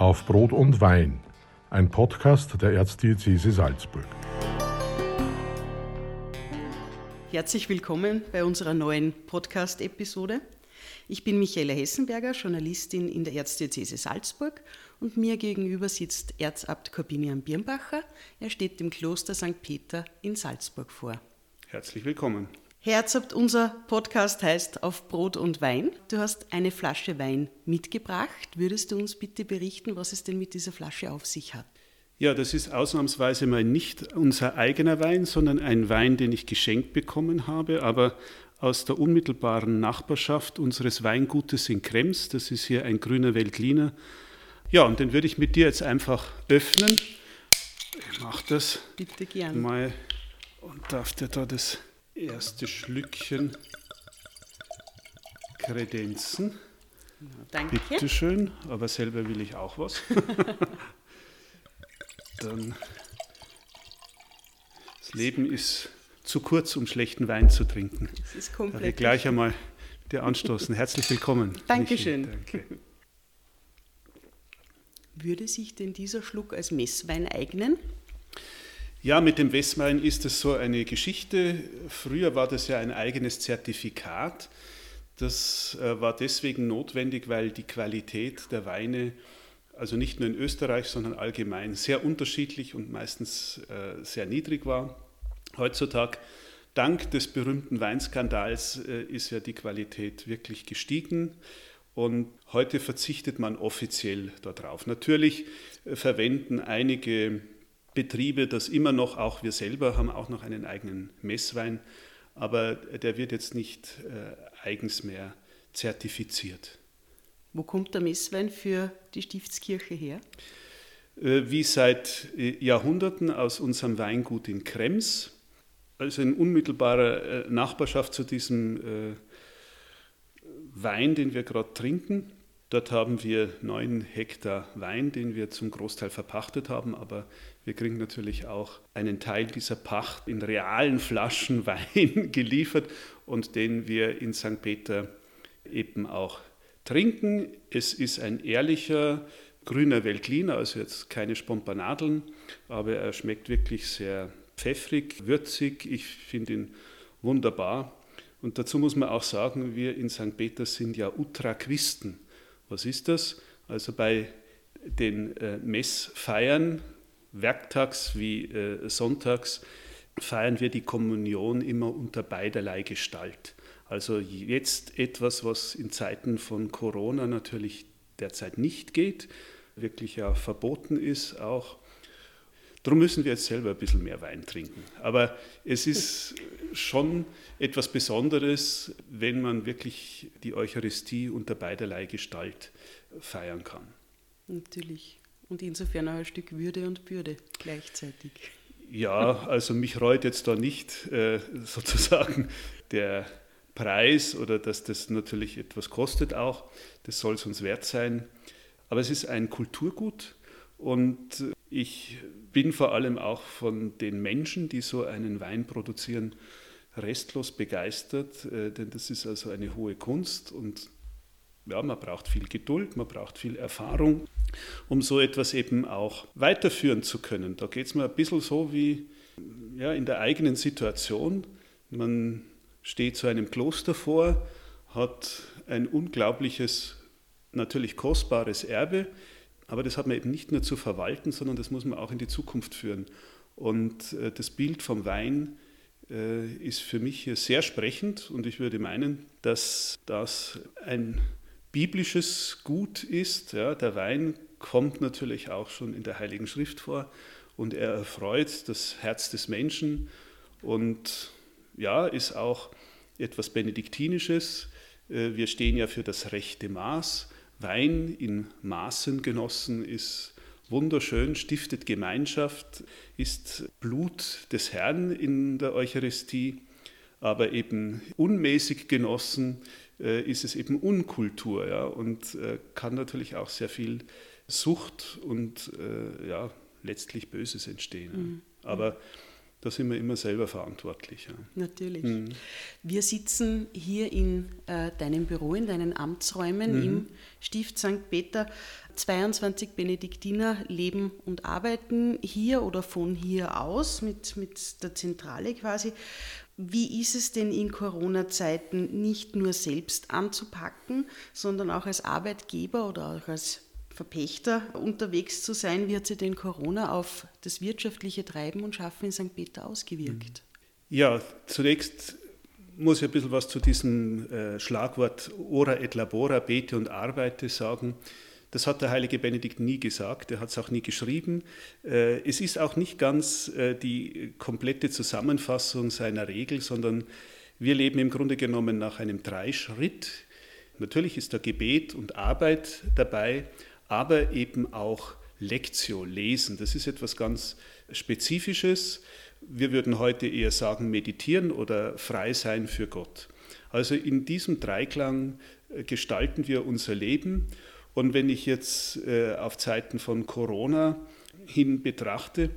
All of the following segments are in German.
Auf Brot und Wein, ein Podcast der Erzdiözese Salzburg. Herzlich willkommen bei unserer neuen Podcast-Episode. Ich bin Michaela Hessenberger, Journalistin in der Erzdiözese Salzburg und mir gegenüber sitzt Erzabt Corbinian Birnbacher. Er steht dem Kloster St. Peter in Salzburg vor. Herzlich willkommen. Herzabt, unser Podcast heißt Auf Brot und Wein. Du hast eine Flasche Wein mitgebracht. Würdest du uns bitte berichten, was es denn mit dieser Flasche auf sich hat? Ja, das ist ausnahmsweise mal nicht unser eigener Wein, sondern ein Wein, den ich geschenkt bekommen habe, aber aus der unmittelbaren Nachbarschaft unseres Weingutes in Krems. Das ist hier ein grüner Veltliner. Ja, und den würde ich mit dir jetzt einfach öffnen. Ich mache das Bitte gern. mal und darf dir da das erste Schlückchen kredenzen. Danke. Bitte schön, aber selber will ich auch was. Dann das Leben ist zu kurz, um schlechten Wein zu trinken. Das ist komplett. ich gleich einmal dir anstoßen. Herzlich willkommen. Dankeschön. Michi. Danke. Würde sich denn dieser Schluck als Messwein eignen? Ja, mit dem Westwein ist es so eine Geschichte. Früher war das ja ein eigenes Zertifikat. Das äh, war deswegen notwendig, weil die Qualität der Weine, also nicht nur in Österreich, sondern allgemein sehr unterschiedlich und meistens äh, sehr niedrig war. Heutzutage, dank des berühmten Weinskandals, äh, ist ja die Qualität wirklich gestiegen. Und heute verzichtet man offiziell darauf. Natürlich verwenden einige Betriebe das immer noch, auch wir selber haben auch noch einen eigenen Messwein, aber der wird jetzt nicht äh, eigens mehr zertifiziert. Wo kommt der Messwein für die Stiftskirche her? Äh, wie seit äh, Jahrhunderten aus unserem Weingut in Krems, also in unmittelbarer äh, Nachbarschaft zu diesem äh, Wein, den wir gerade trinken. Dort haben wir neun Hektar Wein, den wir zum Großteil verpachtet haben, aber wir kriegen natürlich auch einen Teil dieser Pacht in realen Flaschen Wein geliefert und den wir in St. Peter eben auch trinken. Es ist ein ehrlicher grüner Veltliner, also jetzt keine Spompanadeln, aber er schmeckt wirklich sehr pfeffrig, würzig. Ich finde ihn wunderbar. Und dazu muss man auch sagen, wir in St. Peter sind ja Utraquisten. Was ist das? Also bei den äh, Messfeiern, werktags wie äh, sonntags, feiern wir die Kommunion immer unter beiderlei Gestalt. Also jetzt etwas, was in Zeiten von Corona natürlich derzeit nicht geht, wirklich ja verboten ist auch. Darum müssen wir jetzt selber ein bisschen mehr Wein trinken. Aber es ist schon etwas Besonderes, wenn man wirklich die Eucharistie unter beiderlei Gestalt feiern kann. Natürlich. Und insofern auch ein Stück Würde und Bürde gleichzeitig. Ja, also mich reut jetzt da nicht äh, sozusagen der Preis oder dass das natürlich etwas kostet auch. Das soll es uns wert sein. Aber es ist ein Kulturgut und ich bin vor allem auch von den Menschen, die so einen Wein produzieren, restlos begeistert, äh, denn das ist also eine hohe Kunst und ja, man braucht viel Geduld, man braucht viel Erfahrung, um so etwas eben auch weiterführen zu können. Da geht es mir ein bisschen so wie ja, in der eigenen Situation. Man steht zu einem Kloster vor, hat ein unglaubliches, natürlich kostbares Erbe, aber das hat man eben nicht nur zu verwalten, sondern das muss man auch in die Zukunft führen. Und äh, das Bild vom Wein äh, ist für mich hier sehr sprechend und ich würde meinen, dass das ein biblisches Gut ist. Ja, der Wein kommt natürlich auch schon in der Heiligen Schrift vor und er erfreut das Herz des Menschen und ja, ist auch etwas Benediktinisches. Äh, wir stehen ja für das rechte Maß. Wein in Maßen genossen ist wunderschön, stiftet Gemeinschaft, ist Blut des Herrn in der Eucharistie, aber eben unmäßig genossen äh, ist es eben Unkultur ja, und äh, kann natürlich auch sehr viel Sucht und äh, ja, letztlich Böses entstehen. Mhm. Aber da sind wir immer selber verantwortlich. Ja. Natürlich. Mhm. Wir sitzen hier in äh, deinem Büro, in deinen Amtsräumen mhm. im Stift St. Peter. 22 Benediktiner leben und arbeiten hier oder von hier aus mit, mit der Zentrale quasi. Wie ist es denn in Corona-Zeiten nicht nur selbst anzupacken, sondern auch als Arbeitgeber oder auch als Verpächter unterwegs zu sein? Wie hat sich denn Corona auf das wirtschaftliche Treiben und Schaffen in St. Peter ausgewirkt? Ja, zunächst muss ich ein bisschen was zu diesem äh, Schlagwort ora et labora, bete und arbeite sagen. Das hat der heilige Benedikt nie gesagt, er hat es auch nie geschrieben. Äh, es ist auch nicht ganz äh, die komplette Zusammenfassung seiner Regel, sondern wir leben im Grunde genommen nach einem Dreischritt. Natürlich ist da Gebet und Arbeit dabei, aber eben auch Lectio, Lesen. Das ist etwas ganz Spezifisches. Wir würden heute eher sagen, meditieren oder frei sein für Gott. Also in diesem Dreiklang äh, gestalten wir unser Leben und wenn ich jetzt äh, auf Zeiten von Corona hin betrachte,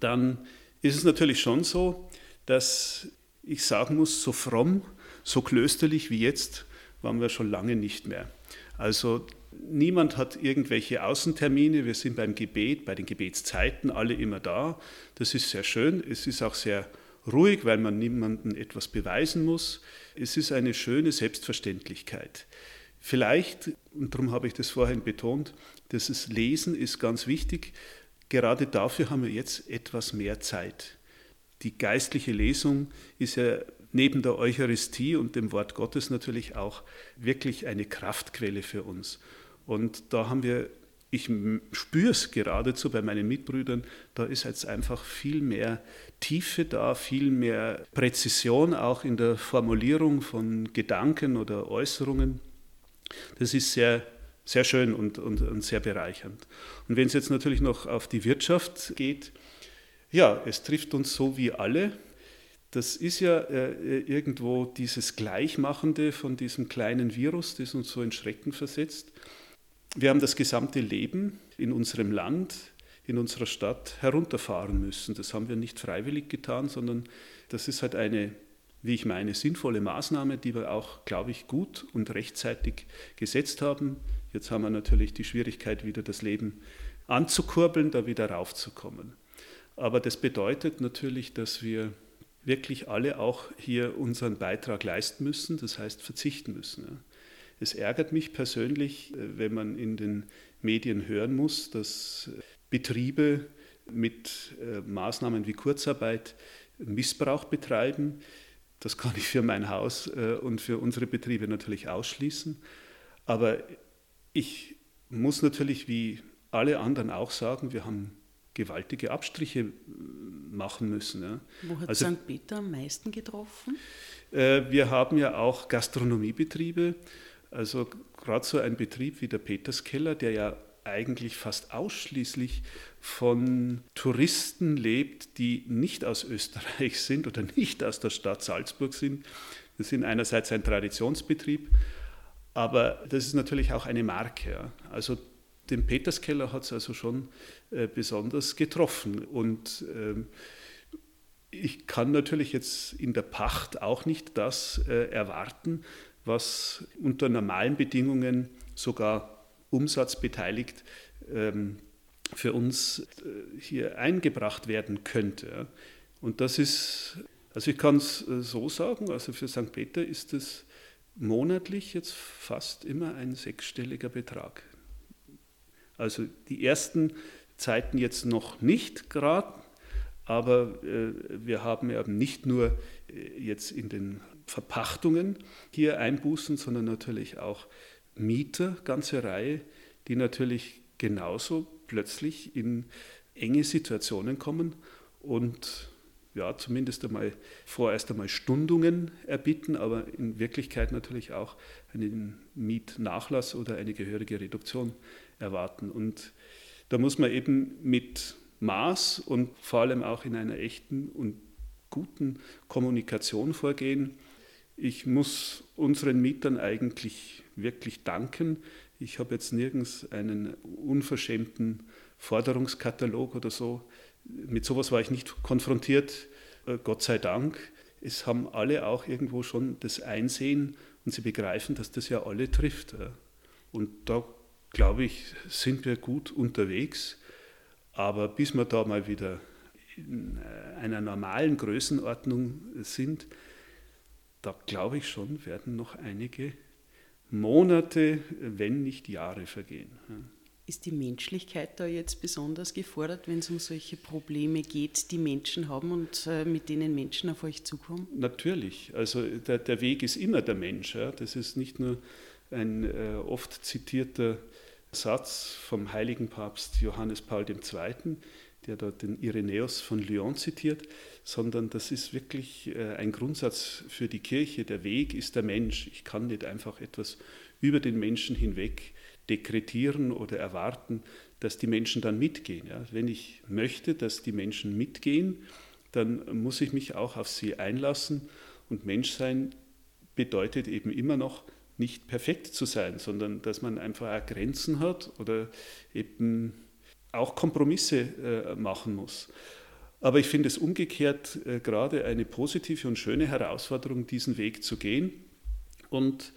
dann ist es natürlich schon so, dass ich sagen muss, so fromm, so klösterlich wie jetzt waren wir schon lange nicht mehr. Also niemand hat irgendwelche Außentermine, wir sind beim Gebet, bei den Gebetszeiten alle immer da. Das ist sehr schön, es ist auch sehr ruhig, weil man niemandem etwas beweisen muss. Es ist eine schöne Selbstverständlichkeit. Vielleicht, und darum habe ich das vorhin betont, das Lesen ist ganz wichtig. Gerade dafür haben wir jetzt etwas mehr Zeit. Die geistliche Lesung ist ja neben der Eucharistie und dem Wort Gottes natürlich auch wirklich eine Kraftquelle für uns. Und da haben wir, ich spüre es geradezu bei meinen Mitbrüdern, da ist jetzt einfach viel mehr Tiefe da, viel mehr Präzision auch in der Formulierung von Gedanken oder Äußerungen. Das ist sehr, sehr schön und, und, und sehr bereichernd. Und wenn es jetzt natürlich noch auf die Wirtschaft geht, ja, es trifft uns so wie alle. Das ist ja äh, irgendwo dieses Gleichmachende von diesem kleinen Virus, das uns so in Schrecken versetzt. Wir haben das gesamte Leben in unserem Land, in unserer Stadt herunterfahren müssen. Das haben wir nicht freiwillig getan, sondern das ist halt eine wie ich meine, sinnvolle Maßnahme, die wir auch, glaube ich, gut und rechtzeitig gesetzt haben. Jetzt haben wir natürlich die Schwierigkeit, wieder das Leben anzukurbeln, da wieder raufzukommen. Aber das bedeutet natürlich, dass wir wirklich alle auch hier unseren Beitrag leisten müssen, das heißt verzichten müssen. Es ärgert mich persönlich, äh, wenn man in den Medien hören muss, dass Betriebe mit äh, Maßnahmen wie Kurzarbeit Missbrauch betreiben. Das kann ich für mein Haus äh, und für unsere Betriebe natürlich ausschließen. Aber ich muss natürlich wie alle anderen auch sagen, wir haben gewaltige Abstriche äh, machen müssen. Ja. Wo hat also, St. Peter am meisten getroffen? Äh, wir haben ja auch Gastronomiebetriebe. Also gerade so ein Betrieb wie der Peterskeller, der ja eigentlich fast ausschließlich von Touristen lebt, die nicht aus Österreich sind oder nicht aus der Stadt Salzburg sind. Wir sind einerseits ein Traditionsbetrieb, aber das ist natürlich auch eine Marke. Also den Peterskeller hat es also schon äh, besonders getroffen. Und ähm, ich kann natürlich jetzt in der Pacht auch nicht das äh, erwarten, was unter normalen Bedingungen sogar umsatzbeteiligt ähm, für uns äh, hier eingebracht werden könnte. Und das ist, also ich kann es äh, so sagen, also für St. Peter ist es monatlich jetzt fast immer ein sechsstelliger Betrag. Also die ersten Zeiten jetzt noch nicht gerade, aber äh, wir haben eben nicht nur äh, jetzt in den Verpachtungen hier Einbußen, sondern natürlich auch Mieter, ganze Reihe, die natürlich genauso plötzlich in enge Situationen kommen und ja, zumindest einmal vorerst einmal Stundungen erbitten, aber in Wirklichkeit natürlich auch einen Mietnachlass oder eine gehörige Reduktion erwarten. Und da muss man eben mit Maß und vor allem auch in einer echten und guten Kommunikation vorgehen. Ich muss unseren Mietern eigentlich wirklich danken. Ich habe jetzt nirgends einen unverschämten Forderungskatalog oder so mit sowas war ich nicht konfrontiert, äh, Gott sei Dank. Es haben alle auch irgendwo schon das Einsehen und sie begreifen, dass das ja alle trifft. Und da, glaube ich, sind wir gut unterwegs. Aber bis wir da mal wieder in äh, einer normalen Größenordnung sind, da glaube ich schon, werden noch einige Monate, wenn nicht Jahre vergehen. Ist die Menschlichkeit da jetzt besonders gefordert, wenn es um solche Probleme geht, die Menschen haben und äh, mit denen Menschen auf euch zukommen? Natürlich. Also der, der Weg ist immer der Mensch. Ja. Das ist nicht nur ein äh, oft zitierter Satz vom heiligen Papst Johannes Paul II., der dort den Irenäus von Lyon zitiert, sondern das ist wirklich äh, ein Grundsatz für die Kirche. Der Weg ist der Mensch. Ich kann nicht einfach etwas über den Menschen hinweg dekretieren oder erwarten, dass die Menschen dann mitgehen. Ja, wenn ich möchte, dass die Menschen mitgehen, dann muss ich mich auch auf sie einlassen. Und Menschsein bedeutet eben immer noch, nicht perfekt zu sein, sondern dass man einfach auch Grenzen hat oder eben auch Kompromisse äh, machen muss. Aber ich finde es umgekehrt äh, gerade eine positive und schöne Herausforderung, diesen Weg zu gehen. Und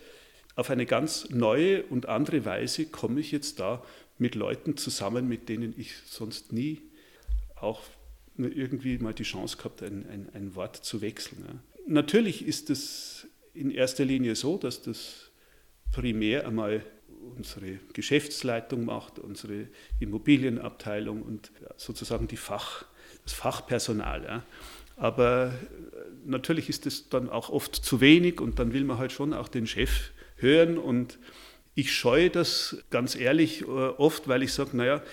auf eine ganz neue und andere Weise komme ich jetzt da mit Leuten zusammen, mit denen ich sonst nie auch irgendwie mal die Chance gehabt, ein, ein, ein Wort zu wechseln. Natürlich ist es in erster Linie so, dass das primär einmal unsere Geschäftsleitung macht, unsere Immobilienabteilung und sozusagen die Fach, das Fachpersonal. Ja. Aber natürlich ist es dann auch oft zu wenig und dann will man halt schon auch den Chef hören und ich scheue das ganz ehrlich äh, oft, weil ich sage, naja,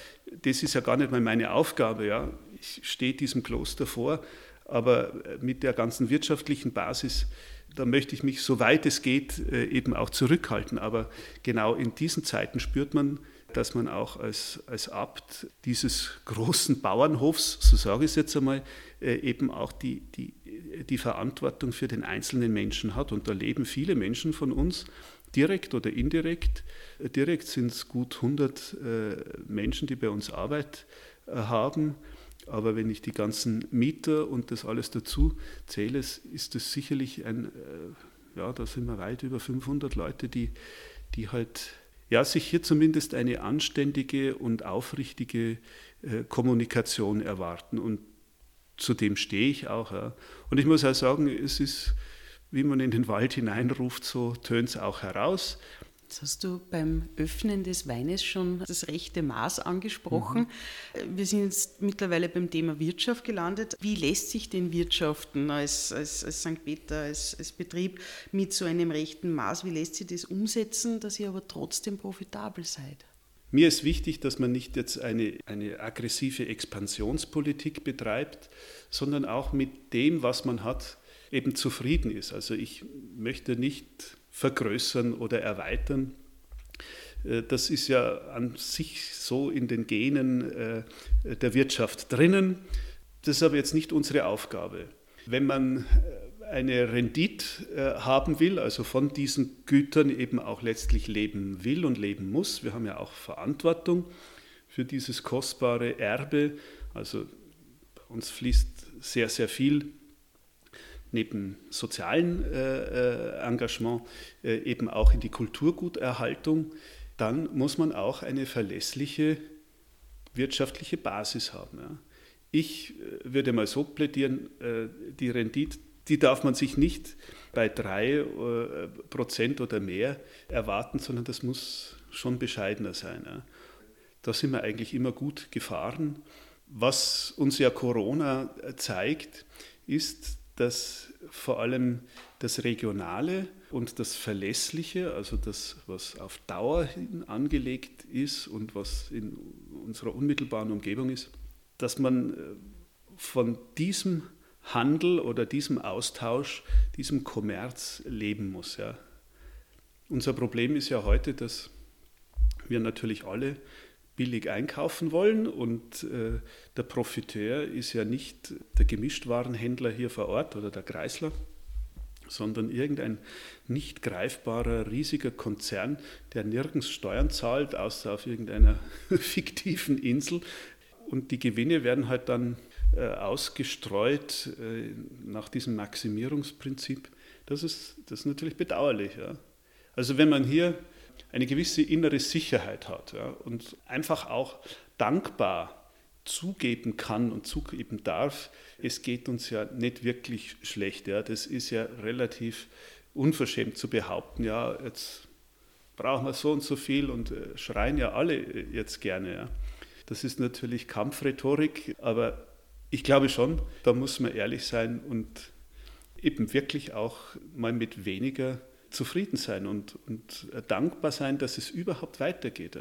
das ist ja gar nicht mal meine Aufgabe. Ja. Ich stehe diesem Kloster vor, aber mit der ganzen wirtschaftlichen Basis da möchte ich mich, soweit es geht, äh, eben auch zurückhalten. Aber genau in diesen Zeiten spürt man, dass man auch als, als Abt dieses großen Bauernhofs, so sage ich es jetzt einmal, äh, eben auch die, die, die Verantwortung für den einzelnen Menschen hat. Und da leben viele Menschen von uns, direkt oder indirekt. Äh, direkt sind es gut 100 Menschen, die bei uns Arbeit haben. Aber wenn ich die ganzen Mieter und das alles dazu zähle, ist das sicherlich ein, äh, ja, da sind wir weit über 500 Leute, die, die halt, ja, sich hier zumindest eine anständige und aufrichtige äh, Kommunikation erwarten. Und zu dem stehe ich auch. Ja. Und ich muss auch sagen, es ist, wie man in den Wald hineinruft, so tönt es auch heraus. Jetzt hast du beim Öffnen des Weines schon das rechte Maß angesprochen. Mhm. Wir sind jetzt mittlerweile beim Thema Wirtschaft gelandet. Wie lässt sich denn Wirtschaften als, als, als St. Peter, als, als Betrieb mit so einem rechten Maß, wie lässt sich das umsetzen, dass ihr aber trotzdem profitabel seid? Mir ist wichtig, dass man nicht jetzt eine, eine aggressive Expansionspolitik betreibt, sondern auch mit dem, was man hat, eben zufrieden ist. Also ich möchte nicht vergrößern oder erweitern. Äh, das ist ja an sich so in den Genen äh, der Wirtschaft drinnen. Das ist aber jetzt nicht unsere Aufgabe. Wenn man äh, eine Rendite haben will, also von diesen Gütern eben auch letztlich leben will und leben muss, wir haben ja auch Verantwortung für dieses kostbare Erbe. Also bei uns fließt sehr, sehr viel neben sozialen äh, äh, Engagement äh, eben auch in die Kulturguterhaltung, dann muss man auch eine verlässliche wirtschaftliche Basis haben. Ja. Ich äh, würde mal so plädieren, äh, die Rendite, die darf man sich nicht bei drei äh, Prozent oder mehr erwarten, sondern das muss schon bescheidener sein. Ja. Da sind wir eigentlich immer gut gefahren. Was uns ja Corona zeigt, ist, dass vor allem das Regionale und das Verlässliche, also das, was auf Dauer hin angelegt ist und was in unserer unmittelbaren Umgebung ist, dass man äh, von diesem Handel oder diesem Austausch, diesem Kommerz leben muss. Ja. Unser Problem ist ja heute, dass wir natürlich alle billig einkaufen wollen und äh, der Profiteur ist ja nicht der Gemischtwarenhändler hier vor Ort oder der Kreisler, sondern irgendein nicht greifbarer, riesiger Konzern, der nirgends Steuern zahlt, außer auf irgendeiner fiktiven Insel. und die Gewinne werden halt dann äh, ausgestreut äh, nach diesem Maximierungsprinzip. Das ist, das ist natürlich bedauerlich. Ja. Also wenn man hier eine gewisse innere Sicherheit hat ja, und einfach auch dankbar zugeben kann und zugeben darf, es geht uns ja nicht wirklich schlecht. Ja. Das ist ja relativ unverschämt zu behaupten, ja, jetzt brauchen wir so und so viel und äh, schreien ja alle äh, jetzt gerne. Ja. Das ist natürlich Kampfrhetorik, aber ich glaube schon, da muss man ehrlich sein und eben wirklich auch mal mit weniger zufrieden sein und, und dankbar sein, dass es überhaupt weitergeht.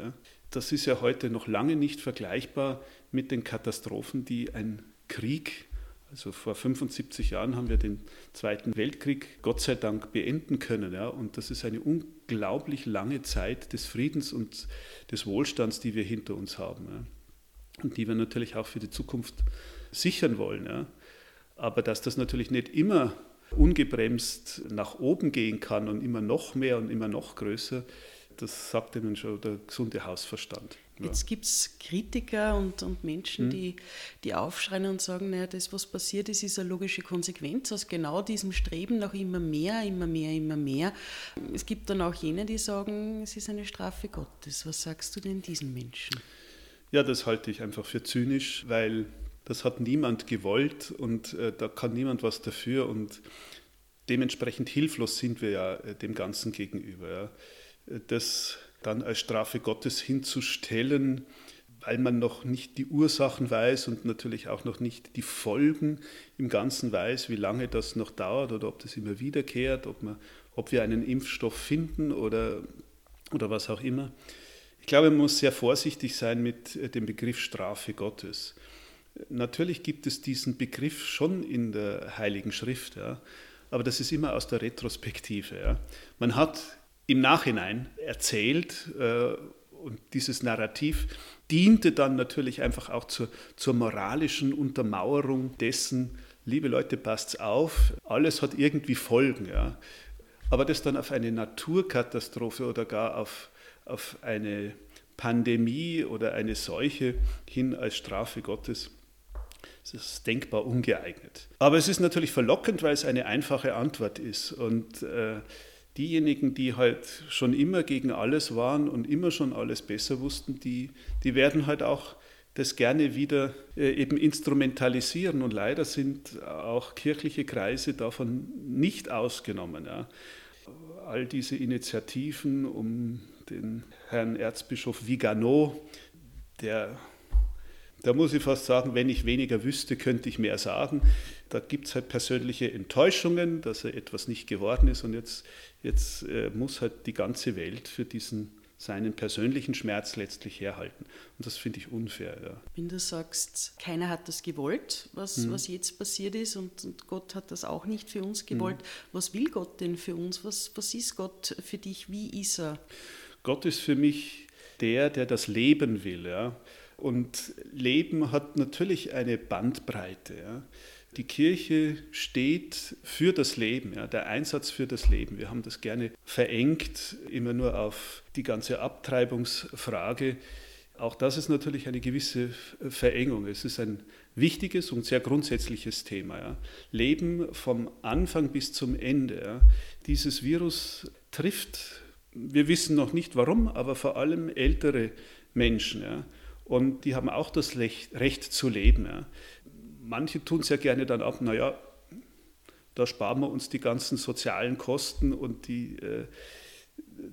Das ist ja heute noch lange nicht vergleichbar mit den Katastrophen, die ein Krieg, also vor 75 Jahren haben wir den Zweiten Weltkrieg Gott sei Dank beenden können. Ja, und das ist eine unglaublich lange Zeit des Friedens und des Wohlstands, die wir hinter uns haben. Ja, und die wir natürlich auch für die Zukunft sichern wollen. Ja. Aber dass das natürlich nicht immer ungebremst nach oben gehen kann und immer noch mehr und immer noch größer, das sagt Ihnen schon der gesunde Hausverstand. Ja. Jetzt gibt es Kritiker und, und Menschen, hm. die, die aufschreien und sagen, naja, das, was passiert ist, ist eine logische Konsequenz aus genau diesem Streben nach immer mehr, immer mehr, immer mehr. Es gibt dann auch jene, die sagen, es ist eine Strafe Gottes. Was sagst du denn diesen Menschen? Ja, das halte ich einfach für zynisch, weil das hat niemand gewollt und äh, da kann niemand was dafür und dementsprechend hilflos sind wir ja äh, dem Ganzen gegenüber. Ja. Das dann als Strafe Gottes hinzustellen, weil man noch nicht die Ursachen weiß und natürlich auch noch nicht die Folgen im Ganzen weiß, wie lange das noch dauert oder ob das immer wiederkehrt, ob, man, ob wir einen Impfstoff finden oder, oder was auch immer. Ich glaube, man muss sehr vorsichtig sein mit äh, dem Begriff Strafe Gottes. Natürlich gibt es diesen Begriff schon in der Heiligen Schrift, ja, aber das ist immer aus der Retrospektive. Ja. Man hat im Nachhinein erzählt äh, und dieses Narrativ diente dann natürlich einfach auch zur, zur moralischen Untermauerung dessen, liebe Leute, passt's auf, alles hat irgendwie Folgen. Ja. Aber das dann auf eine Naturkatastrophe oder gar auf, auf eine Pandemie oder eine Seuche hin als Strafe Gottes es ist denkbar ungeeignet. Aber es ist natürlich verlockend, weil es eine einfache Antwort ist. Und äh, diejenigen, die halt schon immer gegen alles waren und immer schon alles besser wussten, die, die werden halt auch das gerne wieder äh, eben instrumentalisieren. Und leider sind auch kirchliche Kreise davon nicht ausgenommen. Ja. All diese Initiativen um den Herrn Erzbischof Vigano, der da muss ich fast sagen, wenn ich weniger wüsste, könnte ich mehr sagen. Da gibt es halt persönliche Enttäuschungen, dass er etwas nicht geworden ist und jetzt, jetzt äh, muss halt die ganze Welt für diesen seinen persönlichen Schmerz letztlich herhalten. Und das finde ich unfair. Ja. Wenn du sagst, keiner hat das gewollt, was, mhm. was jetzt passiert ist, und, und, Gott hat das auch nicht für uns gewollt, mhm. was will Gott denn für uns? Was, was ist Gott für dich? Wie ist er? Gott ist für mich der, der das Leben will. Ja. Und Leben hat natürlich eine Bandbreite. Ja. Die Kirche steht für das Leben, ja, der Einsatz für das Leben. Wir haben das gerne verengt, immer nur auf die ganze Abtreibungsfrage. Auch das ist natürlich eine gewisse Verengung. Es ist ein wichtiges und sehr grundsätzliches Thema. Ja. Leben vom Anfang bis zum Ende. Ja. Dieses Virus trifft, wir wissen noch nicht warum, aber vor allem ältere Menschen. Ja. Und die haben auch das Recht zu leben. Ja. Manche tun es ja gerne dann ab, naja, da sparen wir uns die ganzen sozialen Kosten und die, äh,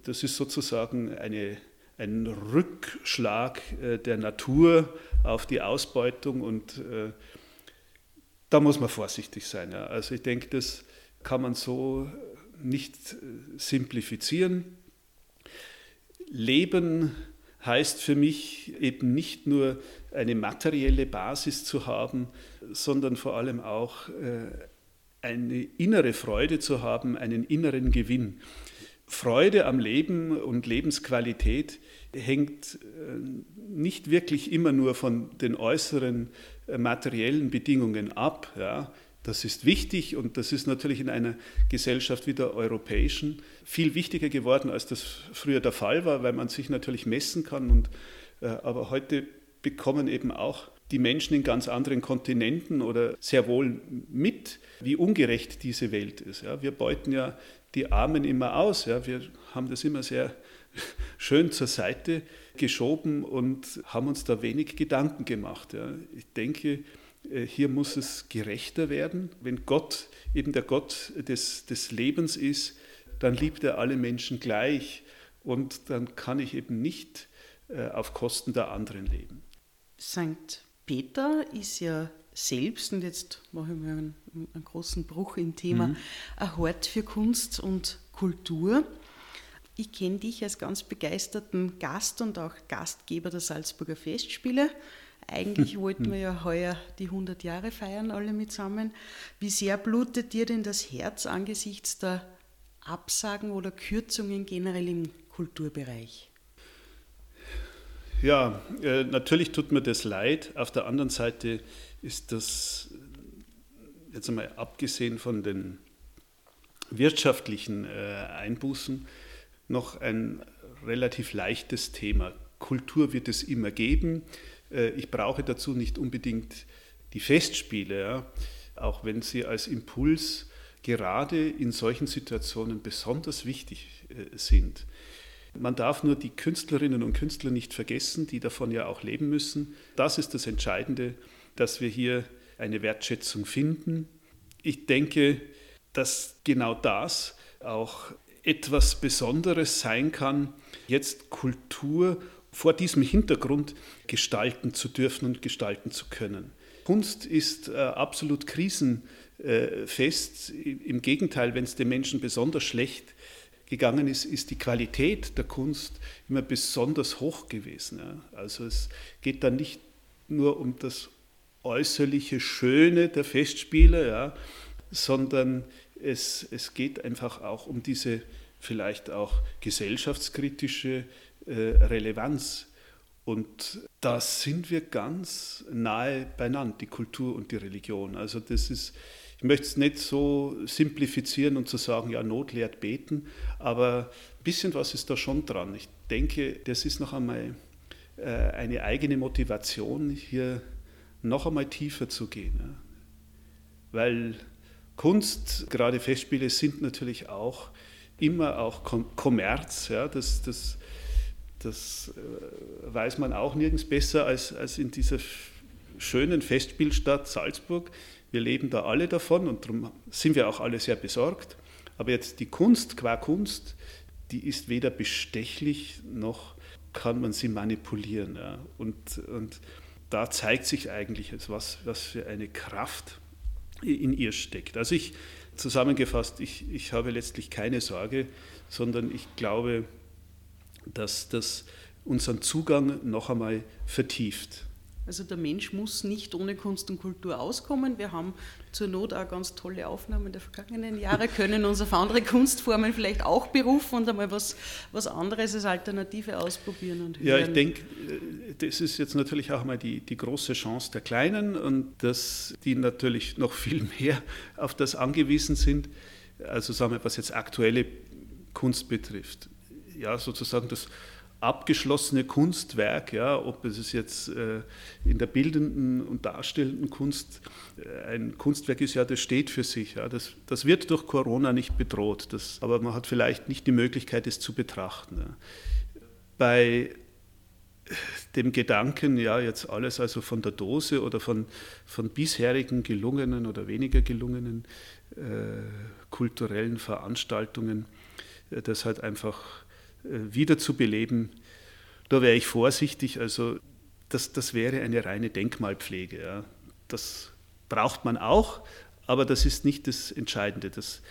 das ist sozusagen eine, ein Rückschlag äh, der Natur auf die Ausbeutung und äh, da muss man vorsichtig sein. Ja. Also ich denke, das kann man so nicht simplifizieren. Leben heißt für mich eben nicht nur eine materielle Basis zu haben, sondern vor allem auch äh, eine innere Freude zu haben, einen inneren Gewinn. Freude am Leben und Lebensqualität hängt äh, nicht wirklich immer nur von den äußeren äh, materiellen Bedingungen ab. Ja. Das ist wichtig und das ist natürlich in einer Gesellschaft wie der europäischen viel wichtiger geworden, als das früher der Fall war, weil man sich natürlich messen kann. Und, äh, aber heute bekommen eben auch die Menschen in ganz anderen Kontinenten oder sehr wohl mit, wie ungerecht diese Welt ist. Ja, wir beuten ja die Armen immer aus. Ja, wir haben das immer sehr schön zur Seite geschoben und haben uns da wenig Gedanken gemacht. Ja. Ich denke, hier muss es gerechter werden. Wenn Gott eben der Gott des, des Lebens ist, dann liebt er alle Menschen gleich und dann kann ich eben nicht äh, auf Kosten der anderen leben. St. Peter ist ja selbst, und jetzt mache ich mir einen, einen großen Bruch im Thema, mhm. ein Hort für Kunst und Kultur. Ich kenne dich als ganz begeisterten Gast und auch Gastgeber der Salzburger Festspiele. Eigentlich wollten wir ja heuer die 100 Jahre feiern, alle mitsammen. Wie sehr blutet dir denn das Herz angesichts der Absagen oder Kürzungen generell im Kulturbereich? Ja, äh, natürlich tut mir das leid. Auf der anderen Seite ist das, jetzt einmal abgesehen von den wirtschaftlichen äh, Einbußen, noch ein relativ leichtes Thema. Kultur wird es immer geben. Äh, ich brauche dazu nicht unbedingt die Festspiele, ja, auch wenn sie als Impuls gerade in solchen Situationen besonders wichtig äh, sind. Man darf nur die Künstlerinnen und Künstler nicht vergessen, die davon ja auch leben müssen. Das ist das Entscheidende, dass wir hier eine Wertschätzung finden. Ich denke, dass genau das auch etwas Besonderes sein kann, jetzt Kultur vor diesem Hintergrund gestalten zu dürfen und gestalten zu können. Kunst ist äh, absolut krisenfest. Im Gegenteil, wenn es den Menschen besonders schlecht gegangen ist, ist die Qualität der Kunst immer besonders hoch gewesen. Also es geht dann nicht nur um das äußerliche Schöne der Festspiele, ja, sondern es, es geht einfach auch um diese vielleicht auch gesellschaftskritische Relevanz. Und da sind wir ganz nahe beieinander, die Kultur und die Religion. Also das ist, ich möchte es nicht so simplifizieren und zu sagen, ja, Not lehrt beten, aber ein bisschen was ist da schon dran. Ich denke, das ist noch einmal äh, eine eigene Motivation, hier noch einmal tiefer zu gehen. Weil Kunst, gerade Festspiele, sind natürlich auch immer auch Kommerz. Ja, das, das, das äh, weiß man auch nirgends besser als, als in dieser schönen Festspielstadt Salzburg. Wir leben da alle davon und darum sind wir auch alle sehr besorgt. Aber jetzt die Kunst qua Kunst, die ist weder bestechlich noch kann man sie manipulieren. Ja. Und, und da zeigt sich eigentlich, was, was für eine Kraft in ihr steckt. Also ich, zusammengefasst, ich, ich habe letztlich keine Sorge, sondern ich glaube, dass das unseren Zugang noch einmal vertieft. Also der Mensch muss nicht ohne Kunst und Kultur auskommen. Wir haben zur Not auch ganz tolle Aufnahmen der vergangenen Jahre, können uns auf andere Kunstformen vielleicht auch berufen und einmal was, was anderes als Alternative ausprobieren. Und ja, ich denke, das ist jetzt natürlich auch mal die, die große Chance der Kleinen und dass die natürlich noch viel mehr auf das angewiesen sind. Also sagen wir, was jetzt aktuelle Kunst betrifft. Ja, sozusagen das abgeschlossene Kunstwerk, ja, ob es jetzt äh, in der bildenden und darstellenden Kunst äh, ein Kunstwerk ist, ja, das steht für sich. Ja, das, das wird durch Corona nicht bedroht, das, aber man hat vielleicht nicht die Möglichkeit, es zu betrachten. Ja. Bei dem Gedanken, ja, jetzt alles also von der Dose oder von, von bisherigen gelungenen oder weniger gelungenen äh, kulturellen Veranstaltungen, äh, das halt einfach äh, wiederzubeleben, da wäre ich vorsichtig. Also das, das wäre eine reine Denkmalpflege. Ja. Das braucht man auch, aber das ist nicht das Entscheidende. Das,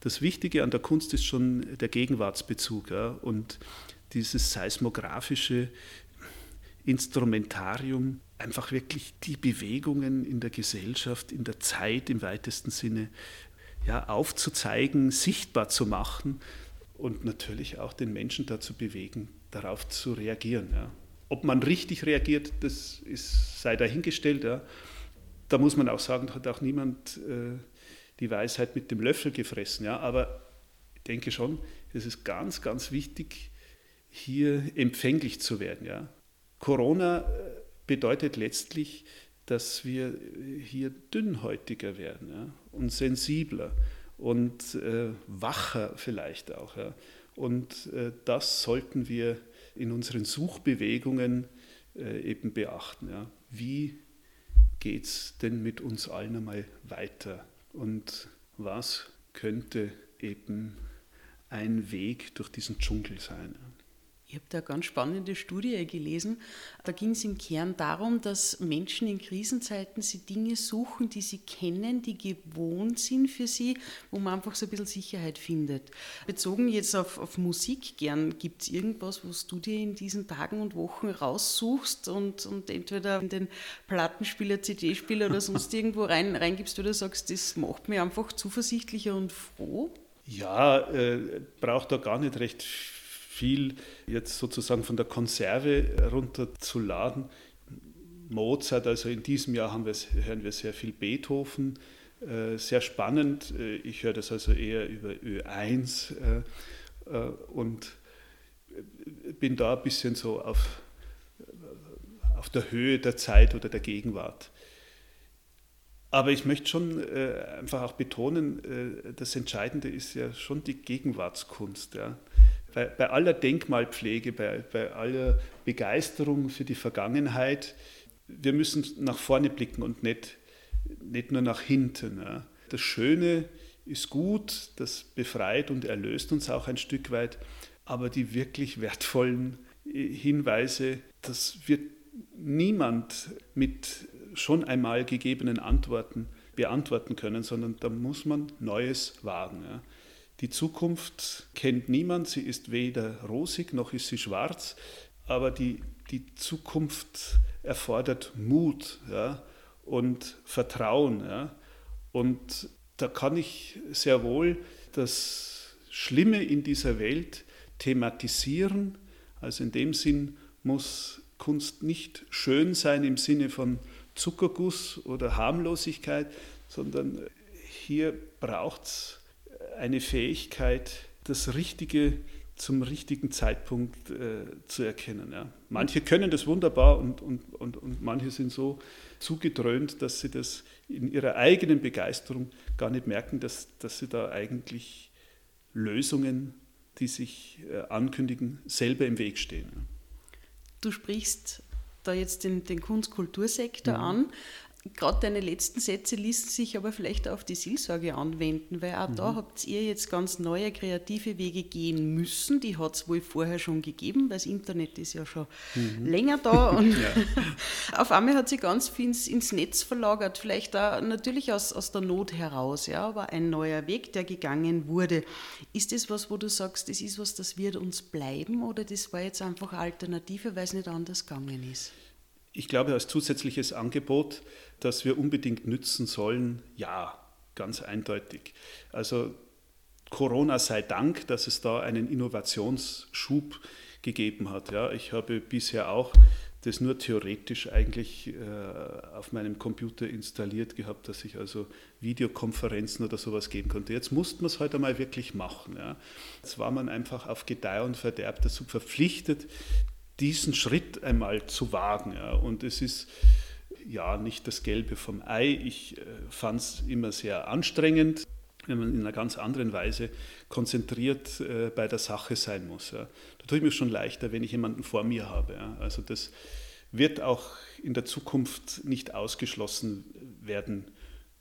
das Wichtige an der Kunst ist schon der Gegenwartsbezug ja, und dieses seismografische Instrumentarium, einfach wirklich die Bewegungen in der Gesellschaft, in der Zeit im weitesten Sinne ja, aufzuzeigen, sichtbar zu machen, und natürlich auch den Menschen dazu bewegen, darauf zu reagieren. Ja. Ob man richtig reagiert, das ist, sei dahingestellt. Ja. Da muss man auch sagen, hat auch niemand äh, die Weisheit mit dem Löffel gefressen. Ja. Aber ich denke schon, es ist ganz, ganz wichtig, hier empfänglich zu werden. Ja. Corona bedeutet letztlich, dass wir hier dünnhäutiger werden ja, und sensibler und äh, wacher vielleicht auch. Ja. Und äh, das sollten wir in unseren Suchbewegungen äh, eben beachten. Ja. Wie geht es denn mit uns allen einmal weiter? Und was könnte eben ein Weg durch diesen Dschungel sein? Ich habe da eine ganz spannende Studie gelesen. Da ging es im Kern darum, dass Menschen in Krisenzeiten sie Dinge suchen, die sie kennen, die gewohnt sind für sie, wo man einfach so ein bisschen Sicherheit findet. Bezogen jetzt auf, auf Musik gern, gibt es irgendwas, was du dir in diesen Tagen und Wochen raussuchst und, und entweder in den Plattenspieler, CD-Spieler oder sonst irgendwo rein, reingibst, du sagst, das macht mich einfach zuversichtlicher und froh? Ja, äh, braucht da gar nicht recht viel viel jetzt sozusagen von der Konserve runterzuladen. Mozart, also in diesem Jahr haben wir, hören wir sehr viel Beethoven, äh, sehr spannend. Äh, ich höre das also eher über Ö1 äh, und bin da ein bisschen so auf, auf der Höhe der Zeit oder der Gegenwart. Aber ich möchte schon einfach auch betonen, das Entscheidende ist ja schon die Gegenwartskunst. Ja bei, bei aller Denkmalpflege, bei, bei aller Begeisterung für die Vergangenheit, wir müssen nach vorne blicken und nicht, nicht nur nach hinten. Ja. Das Schöne ist gut, das befreit und erlöst uns auch ein Stück weit, aber die wirklich wertvollen Hinweise, das wird niemand mit schon einmal gegebenen Antworten beantworten können, sondern da muss man Neues wagen. Ja. Die Zukunft kennt niemand, sie ist weder rosig noch ist sie schwarz, aber die, die Zukunft erfordert Mut ja, und Vertrauen. Ja. Und da kann ich sehr wohl das Schlimme in dieser Welt thematisieren. Also in dem Sinn muss Kunst nicht schön sein im Sinne von Zuckerguss oder Harmlosigkeit, sondern hier braucht es eine Fähigkeit, das Richtige zum richtigen Zeitpunkt äh, zu erkennen. Ja. Manche können das wunderbar und, und, und, und manche sind so zugedröhnt, dass sie das in ihrer eigenen Begeisterung gar nicht merken, dass, dass sie da eigentlich Lösungen, die sich äh, ankündigen, selber im Weg stehen. Du sprichst da jetzt den, den Kunst-Kultursektor mhm. an gerade deine letzten Sätze ließen sich aber vielleicht auf die Seelsorge anwenden, weil auch mhm. da habt ihr jetzt ganz neue kreative Wege gehen müssen. Die hat es wohl vorher schon gegeben, weil das Internet ist ja schon mhm. länger da und auf einmal hat sich ganz viel ins, ins, Netz verlagert, vielleicht auch natürlich aus, aus der Not heraus, ja, aber ein neuer Weg, der gegangen wurde. Ist das was, wo du sagst, das ist was, das wird uns bleiben oder das war jetzt einfach eine Alternative, weil es nicht anders gegangen ist? Ich glaube, als zusätzliches Angebot das wir unbedingt nützen sollen? Ja, ganz eindeutig. Also Corona sei Dank, dass es da einen Innovationsschub gegeben hat. Ja, ich habe bisher auch das nur theoretisch eigentlich äh, auf meinem Computer installiert gehabt, dass ich also Videokonferenzen oder sowas geben konnte. Jetzt musste man es heute halt einmal wirklich machen. Ja. Jetzt war man einfach auf Gedeih und Verderb dazu verpflichtet, diesen Schritt einmal zu wagen. Ja. Und es ist ja nicht das Gelbe vom Ei. Ich äh, fand es immer sehr anstrengend, wenn man in einer ganz anderen Weise konzentriert äh, bei der Sache sein muss. Ja. Da tue ich mir schon leichter, wenn ich jemanden vor mir habe. Ja. Also das wird auch in der Zukunft nicht ausgeschlossen werden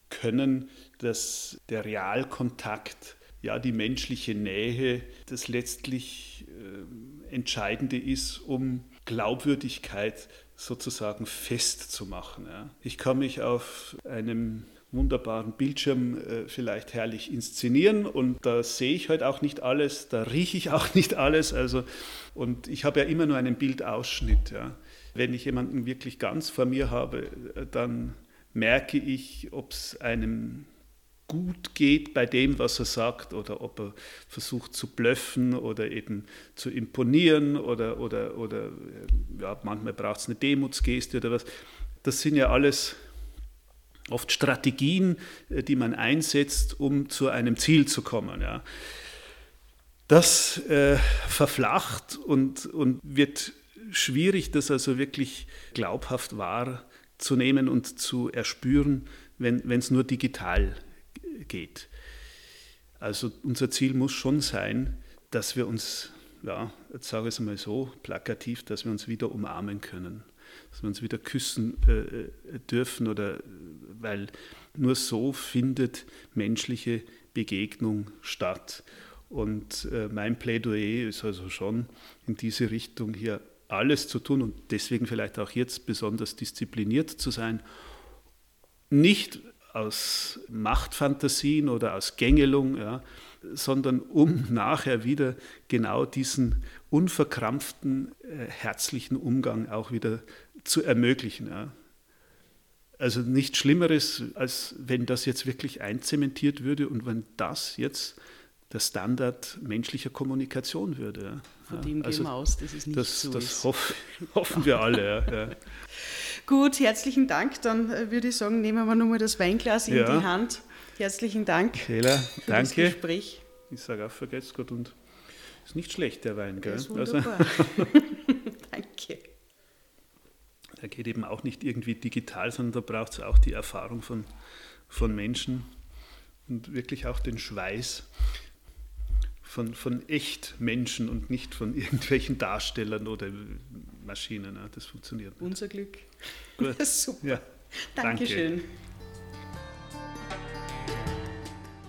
können, dass der Realkontakt, ja die menschliche Nähe, das letztlich äh, Entscheidende ist, um Glaubwürdigkeit sozusagen festzumachen. Ja. Ich kann mich auf einem wunderbaren Bildschirm äh, vielleicht herrlich inszenieren und da sehe ich halt auch nicht alles, da rieche ich auch nicht alles. Also, und ich habe ja immer nur einen Bildausschnitt. Ja. Wenn ich jemanden wirklich ganz vor mir habe, äh, dann merke ich, ob es einem gut geht bei dem, was er sagt, oder ob er versucht zu blöffen oder eben zu imponieren oder, oder, oder ja, manchmal braucht es eine Demutsgeste oder was. Das sind ja alles oft Strategien, äh, die man einsetzt, um zu einem Ziel zu kommen. Ja. Das äh, verflacht und, und wird schwierig, das also wirklich glaubhaft wahrzunehmen und zu erspüren, wenn es nur digital geht. Also unser Ziel muss schon sein, dass wir uns, ja, jetzt sage ich es mal so, plakativ, dass wir uns wieder umarmen können, dass wir uns wieder küssen äh, dürfen oder weil nur so findet menschliche Begegnung statt. Und äh, mein Plädoyer ist also schon in diese Richtung hier alles zu tun und deswegen vielleicht auch jetzt besonders diszipliniert zu sein. Nicht aus Machtfantasien oder aus Gängelung, ja, sondern um nachher wieder genau diesen unverkrampften, äh, herzlichen Umgang auch wieder zu ermöglichen. Ja. Also nichts Schlimmeres, als wenn das jetzt wirklich einzementiert würde und wenn das jetzt der Standard menschlicher Kommunikation würde. Von dem also, gehen wir aus, dass es nicht das, so das ist. Hoff, hoffen wir alle. Ja, Gut, herzlichen Dank. Dann äh, würde ich sagen, nehmen wir nochmal das Weinglas in die Hand. Herzlichen Dank Kehler, für danke. das Gespräch. Ich sage auch, vergesst Gott und ist nicht schlecht, der Wein. Gell? Das ist wunderbar. danke. Der geht eben auch nicht irgendwie digital, sondern da braucht es auch die Erfahrung von, von Menschen und wirklich auch den Schweiß von, von echt Menschen und nicht von irgendwelchen Darstellern oder Maschinen. Das funktioniert nicht. Unser Glück. Gut. Super. Ja. Dankeschön. Danke.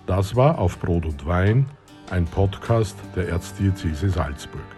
Das war Auf Brot und Wein, ein Podcast der Erzdiözese Salzburg.